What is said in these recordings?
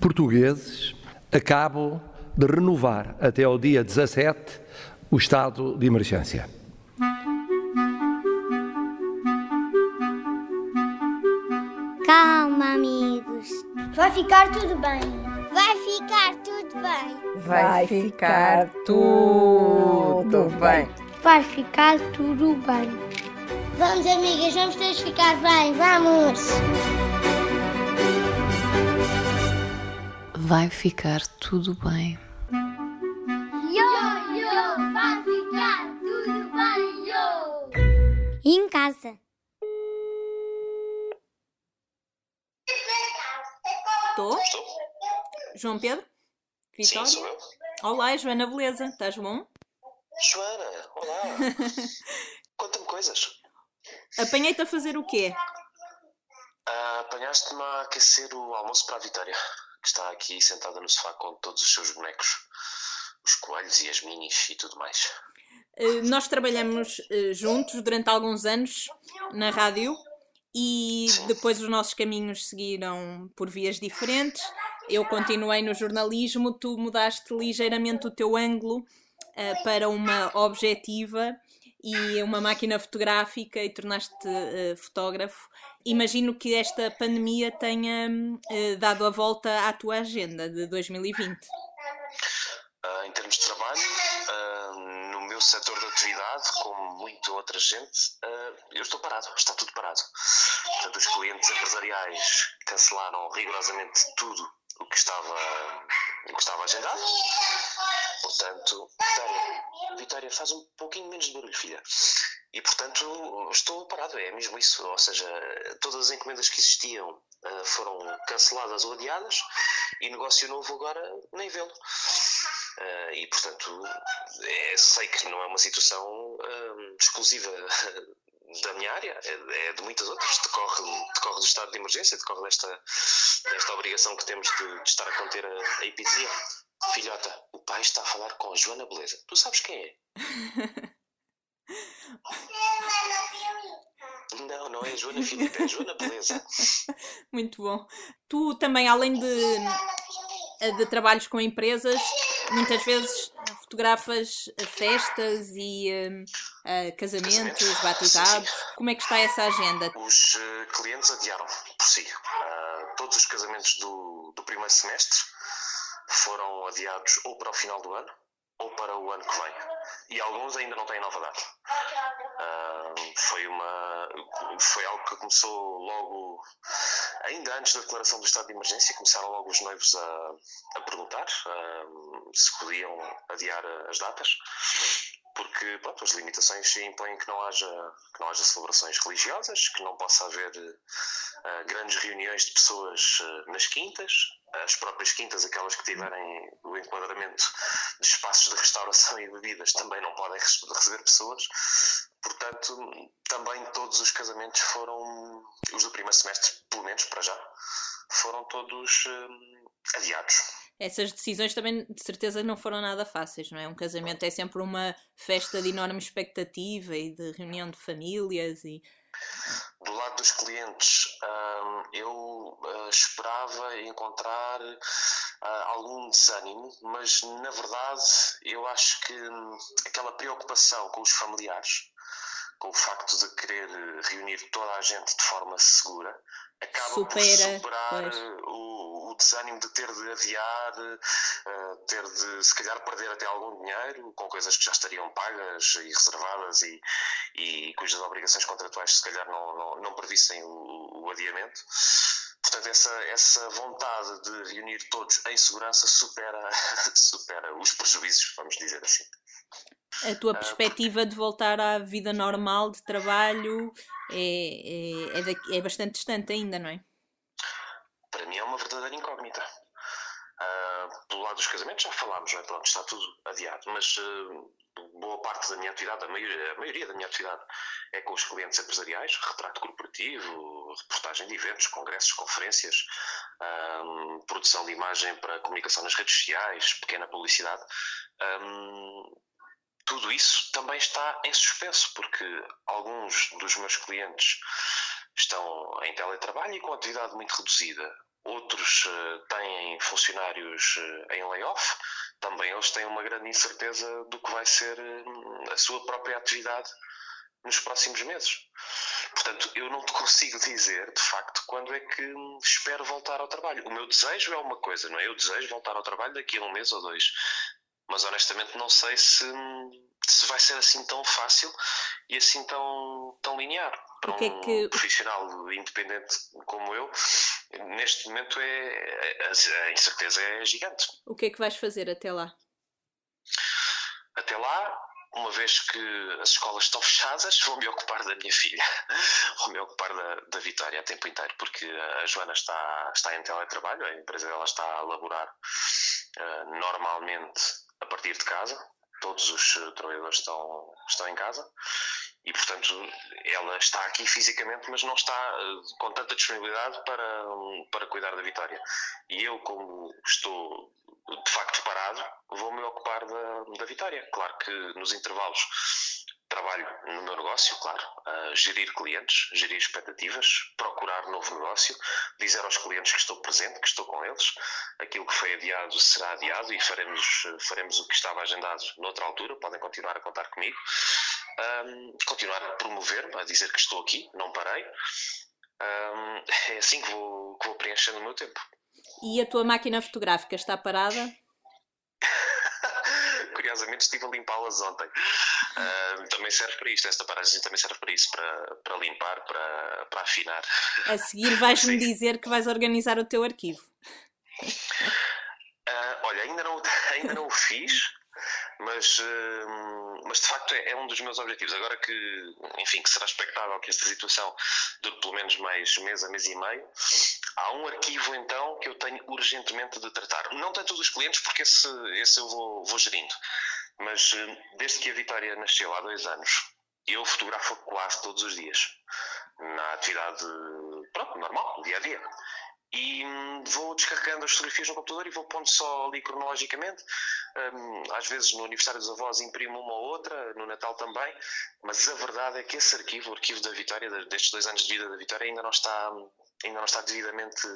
portugueses, acabo de renovar até ao dia 17 o estado de emergência. Calma, amigos. Vai ficar tudo bem. Vai ficar tudo bem. Vai ficar tudo bem. Vai ficar tudo bem. Vamos, amigas, vamos todos ficar bem. Vamos. Vai ficar tudo bem. Yo, yo, vai ficar tudo bem, yo. Em casa. Estou? João Pedro? Vitória? Sim, sou eu. Olá, Joana Beleza. Estás bom? Joana, olá. Conta-me coisas. Apanhei-te a fazer o quê? Ah, Apanhaste-me a aquecer o almoço para a Vitória, que está aqui sentada no sofá com todos os seus bonecos. Os coelhos e as minis e tudo mais. Eh, Nós trabalhamos eh, juntos durante alguns anos na rádio e depois os nossos caminhos seguiram por vias diferentes. Eu continuei no jornalismo, tu mudaste ligeiramente o teu ângulo eh, para uma objetiva e uma máquina fotográfica e tornaste eh, fotógrafo. Imagino que esta pandemia tenha eh, dado a volta à tua agenda de 2020. Ah, em termos de trabalho, ah, no meu setor de atividade, como muita outra gente, ah, eu estou parado, está tudo parado. Portanto, os clientes empresariais cancelaram rigorosamente tudo o que estava, o que estava agendado. Portanto, Vitória, Vitória, faz um pouquinho menos de barulho, filha. E, portanto, estou parado, é mesmo isso. Ou seja, todas as encomendas que existiam ah, foram canceladas ou adiadas e negócio novo agora nem vê-lo. Ah, e, portanto, é, sei que não é uma situação ah, exclusiva da minha área, é, é de muitas outras. Decorre, decorre do estado de emergência, decorre desta, desta obrigação que temos de, de estar a conter a, a epidemia. Filhota, o pai está a falar com a Joana Beleza. Tu sabes quem é? Não, é Joana Filipe, é Joana Beleza. Muito bom. Tu também, além de, de trabalhos com empresas, muitas vezes fotografas festas e hum, ah, casamentos, batizados. Como é que está essa agenda? Os eh, clientes adiaram por si. Ah, todos os casamentos do, do primeiro semestre foram adiados ou para o final do ano ou para o ano que vem. E alguns ainda não têm nova data. Ah, foi, uma, foi algo que começou logo, ainda antes da declaração do estado de emergência, começaram logo os noivos a, a perguntar se podiam adiar as datas porque pronto, as limitações impõem que não haja que não haja celebrações religiosas, que não possa haver eh, grandes reuniões de pessoas eh, nas quintas, as próprias quintas, aquelas que tiverem o enquadramento de espaços de restauração e bebidas, também não podem rece- receber pessoas. Portanto, também todos os casamentos foram, os do primeiro semestre, pelo menos para já, foram todos eh, adiados. Essas decisões também, de certeza, não foram nada fáceis, não é? Um casamento é sempre uma festa de enorme expectativa e de reunião de famílias e... Do lado dos clientes, hum, eu ah, esperava encontrar ah, algum desânimo, mas na verdade eu acho que hum, aquela preocupação com os familiares, com o facto de querer reunir toda a gente de forma segura, acaba por Supera, superar pois. o, o desânimo de ter de adiar, ah, ter de se calhar perder até algum dinheiro com coisas que já estariam pagas e reservadas e, e cujas obrigações contratuais se calhar não, não, não previssem o, o adiamento. Portanto, essa, essa vontade de reunir todos em segurança supera, supera os prejuízos, vamos dizer assim. A tua perspectiva de voltar à vida normal de trabalho é, é, é, daqui- é bastante distante ainda, não é? Mim é uma verdadeira incógnita. Pelo lado dos casamentos já falámos, é? Pronto, está tudo adiado, mas ah, boa parte da minha atividade, a maioria, a maioria da minha atividade é com os clientes empresariais, retrato corporativo, reportagem de eventos, congressos, conferências, ah, produção de imagem para comunicação nas redes sociais, pequena publicidade. Ah, tudo isso também está em suspenso, porque alguns dos meus clientes estão em teletrabalho e com atividade muito reduzida. Outros uh, têm funcionários uh, em layoff, também eles têm uma grande incerteza do que vai ser uh, a sua própria atividade nos próximos meses. Portanto, eu não te consigo dizer, de facto, quando é que espero voltar ao trabalho. O meu desejo é uma coisa, não é? Eu desejo voltar ao trabalho daqui a um mês ou dois. Mas honestamente não sei se, se vai ser assim tão fácil e assim tão, tão linear. Para que é que... um profissional independente como eu, neste momento é, a incerteza é gigante. O que é que vais fazer até lá? Até lá, uma vez que as escolas estão fechadas, vou-me ocupar da minha filha, vou-me ocupar da, da Vitória a tempo inteiro, porque a Joana está, está em teletrabalho, a empresa dela está a laborar uh, normalmente a partir de casa, todos os trabalhadores estão, estão em casa e, portanto, ela está aqui fisicamente, mas não está uh, com tanta disponibilidade para, para cuidar da Vitória. E eu, como estou de facto parado, vou-me ocupar da, da Vitória. Claro que nos intervalos trabalho no meu negócio, claro, a gerir clientes, gerir expectativas, procurar novo negócio, dizer aos clientes que estou presente, que estou com eles, aquilo que foi adiado será adiado e faremos, faremos o que estava agendado noutra altura, podem continuar a contar comigo. Um, continuar a promover-me, a dizer que estou aqui, não parei. Um, é assim que vou, que vou preenchendo o meu tempo. E a tua máquina fotográfica está parada? Curiosamente estive a limpá-las ontem. Uh, também serve para isto, esta paragem também serve para isso, para, para limpar, para, para afinar. A seguir vais-me dizer que vais organizar o teu arquivo. Uh, olha, ainda não, ainda não o fiz, mas, uh, mas de facto é, é, um dos meus objetivos. Agora que, enfim, que será expectável que esta situação dure pelo menos mais mês a mês e meio, há um arquivo então que eu tenho urgentemente de tratar. Não tanto dos clientes, porque esse, esse eu vou, vou gerindo, mas uh, desde que a Vitória nasceu há dois anos, eu fotografo quase todos os dias. Na atividade pronto, normal, dia a dia e hum, vou descarregando as fotografias no computador e vou pondo só ali cronologicamente. Um, às vezes no aniversário dos avós imprimo uma ou outra, no Natal também, mas a verdade é que esse arquivo, o arquivo da Vitória, destes dois anos de vida da Vitória, ainda não está, ainda não está devidamente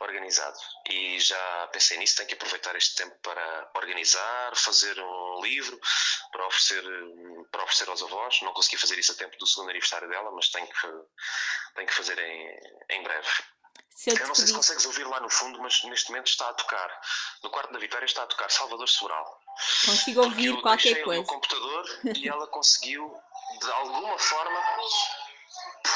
organizado. E já pensei nisso, tenho que aproveitar este tempo para organizar, fazer um livro, para oferecer, para oferecer aos avós. Não consegui fazer isso a tempo do segundo aniversário dela, mas tenho que, tenho que fazer em, em breve. Eu, eu não sei se consegues ouvir lá no fundo, mas neste momento está a tocar. No quarto da Vitória está a tocar Salvador Sobral. Consigo ouvir eu qualquer coisa. no computador e ela conseguiu, de alguma forma,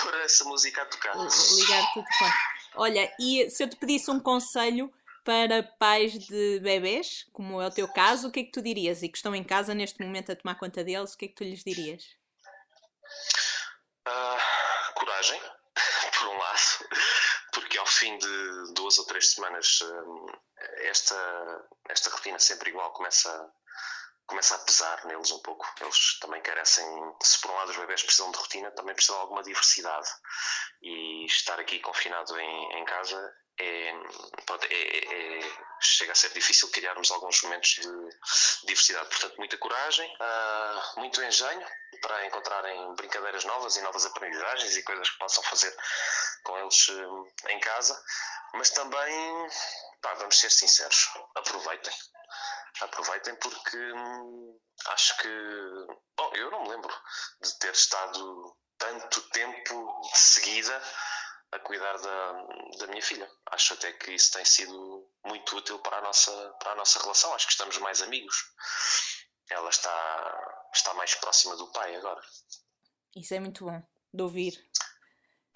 pôr essa música a tocar. Ligar tudo fora. Olha, e se eu te pedisse um conselho para pais de bebês, como é o teu caso, o que é que tu dirias? E que estão em casa neste momento a tomar conta deles, o que é que tu lhes dirias? Uh, coragem, por um lado, porque ao fim de duas ou três semanas esta, esta rotina sempre igual começa, começa a pesar neles um pouco. Eles também carecem, se por um lado os bebés precisam de rotina, também precisam de alguma diversidade. E estar aqui confinado em, em casa é, pronto, é, é, chega a ser difícil criarmos alguns momentos de diversidade. Portanto, muita coragem, uh, muito engenho para encontrarem brincadeiras novas e novas aprendizagens e coisas que possam fazer com eles uh, em casa, mas também, pá, vamos ser sinceros, aproveitem. Aproveitem porque hum, acho que. Bom, eu não me lembro de ter estado tanto tempo de seguida a cuidar da, da minha filha. Acho até que isso tem sido muito útil para a nossa, para a nossa relação. Acho que estamos mais amigos. Ela está, está mais próxima do pai agora. Isso é muito bom de ouvir.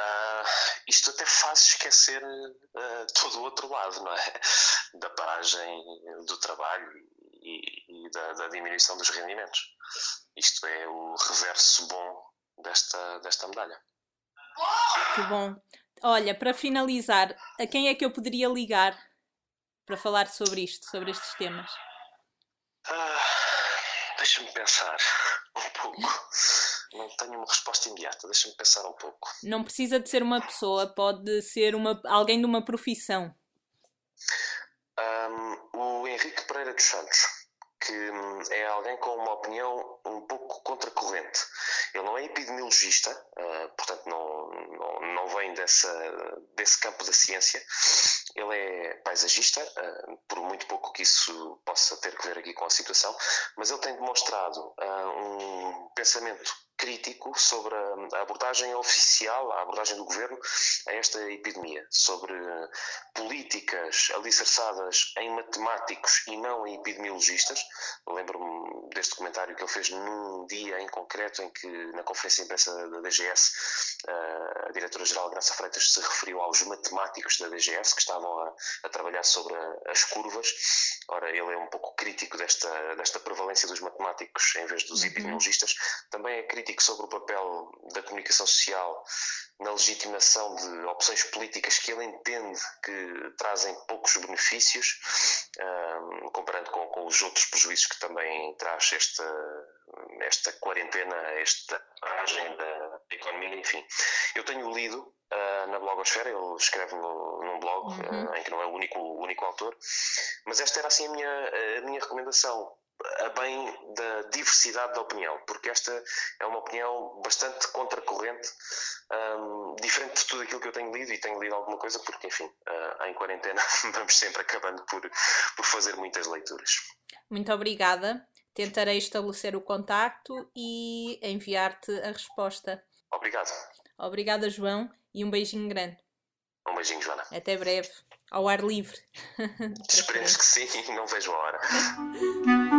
Uh, isto até faz esquecer uh, todo o outro lado, não é? Da paragem do trabalho e, e da, da, diminuição dos rendimentos. Isto é o reverso bom desta, desta medalha. Que bom. Olha, para finalizar, a quem é que eu poderia ligar para falar sobre isto, sobre estes temas? Ah, Deixa-me pensar um pouco. Não tenho uma resposta imediata, deixa-me pensar um pouco. Não precisa de ser uma pessoa, pode ser uma, alguém de uma profissão. Um, o Henrique Pereira dos Santos, que hum, é alguém com uma opinião um pouco contracorrente. Ele não é epidemiologista, uh, portanto não, provém dessa, desse campo da ciência. Ele é paisagista, uh, por muito pouco que isso possa ter que ver aqui com a situação, mas ele tem demonstrado uh, um pensamento crítico sobre a abordagem oficial, a abordagem do governo a esta epidemia, sobre políticas alicerçadas em matemáticos e não em epidemiologistas. Lembro-me deste comentário que ele fez num dia em concreto em que, na conferência de imprensa da DGS, a diretora-geral Graça Freitas se referiu aos matemáticos da DGS que estavam a, a trabalhar sobre a, as curvas. Ora, ele é um pouco crítico desta, desta prevalência dos matemáticos em vez dos uhum. epidemiologistas. Também é crítico sobre o papel da comunicação social na legitimação de opções políticas que ele entende que trazem poucos benefícios, um, comparando com, com, os outros prejuízos que também traz esta, esta quarentena, esta paragem da economia, enfim. Eu tenho lido uh, na blogosfera, ele escreve no, num blog uhum. uh, em que não é o único, único autor, mas esta era assim a minha, a minha recomendação a bem da diversidade da opinião, porque esta é uma opinião bastante contracorrente, um, diferente de tudo aquilo que eu tenho lido, e tenho lido alguma coisa, porque, enfim, uh, em quarentena vamos sempre acabando por, por fazer muitas leituras. Muito obrigada. Tentarei estabelecer o contacto e enviar-te a resposta. Obrigado. Obrigada, João, e um beijinho grande. Um beijinho, Joana. Até breve. Ao ar livre. Esperemos que sim, não vejo a hora.